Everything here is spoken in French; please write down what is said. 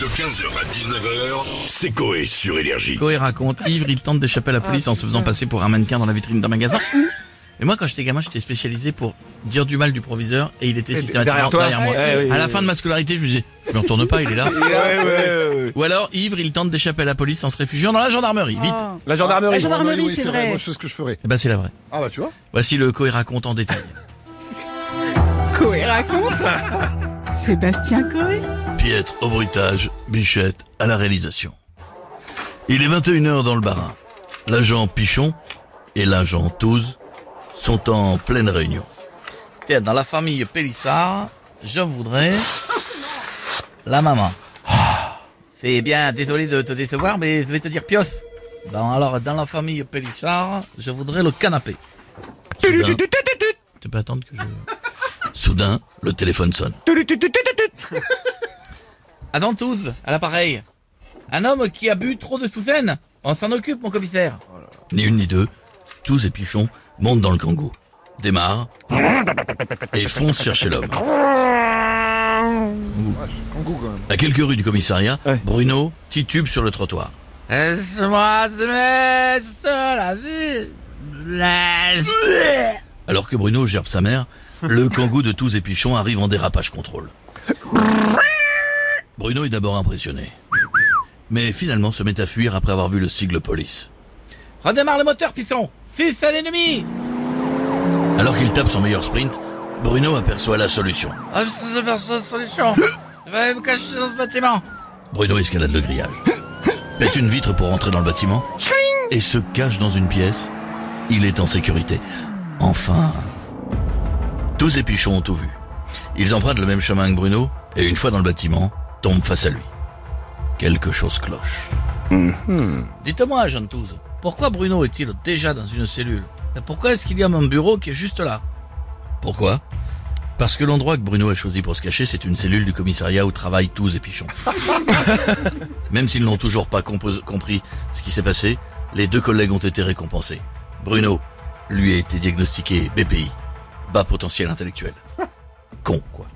De 15h à 19h, c'est Coé sur Énergie. Coé raconte, ivre, il tente d'échapper à la police en se faisant passer pour un mannequin dans la vitrine d'un magasin. Et moi, quand j'étais gamin, j'étais spécialisé pour dire du mal du proviseur et il était systématiquement derrière moi. Ouais, oui, à la fin de ma scolarité, je me disais, je me retourne pas, il est là. Ouais, ouais, ouais, ouais. Ou alors, ivre, il tente d'échapper à la police en se réfugiant dans la gendarmerie. Vite. La gendarmerie. La gendarmerie, oui, oui, c'est vrai. Moi, je sais ce que je ferais. Eh ben, c'est la vraie. Ah bah tu vois. Voici le Coé raconte en détail. Coé raconte. Sébastien Coé. Pietre au bruitage, Bichette à la réalisation. Il est 21h dans le barin. L'agent Pichon et l'agent Touze sont en pleine réunion. Tiens, dans la famille Pélissard, je voudrais la maman. C'est bien, désolé de te décevoir, mais je vais te dire pioche. Bon, alors, dans la famille Pélissard, je voudrais le canapé. Soudain, tu peux attendre que je... Soudain, le téléphone sonne. Attends tous, à l'appareil. Un homme qui a bu trop de sous-scène. On s'en occupe, mon commissaire. Ni une ni deux, tous et Pichon montent dans le kangou, démarrent et foncent chercher l'homme. Wesh, Kangoo quand même. À quelques rues du commissariat, Ouais. Bruno titube sur le trottoir. Laisse-moi se mettre la vie. Laisse. Alors que Bruno gerbe sa mère, le kangou de tous et Pichon arrive en dérapage contrôle. Bruno est d'abord impressionné. Mais finalement se met à fuir après avoir vu le sigle police. Redémarre le moteur, Pisson Fils à l'ennemi Alors qu'il tape son meilleur sprint, Bruno aperçoit la solution. Ah, c'est la solution Je vais me cacher dans ce bâtiment Bruno escalade le grillage, pète une vitre pour rentrer dans le bâtiment et se cache dans une pièce. Il est en sécurité. Enfin... Tous et Pichon ont tout vu. Ils empruntent le même chemin que Bruno et une fois dans le bâtiment, face à lui. Quelque chose cloche. Dites-moi, Jean Touze, pourquoi Bruno est-il déjà dans une cellule? Et Pourquoi est-ce qu'il y a mon bureau qui est juste là? Pourquoi? Parce que l'endroit que Bruno a choisi pour se cacher, c'est une cellule du commissariat où travaillent Touze et Pichon. Même s'ils n'ont toujours pas compris ce qui s'est passé, les deux collègues ont été récompensés. Bruno, lui a été diagnostiqué BPI, bas potentiel intellectuel. Con, quoi. –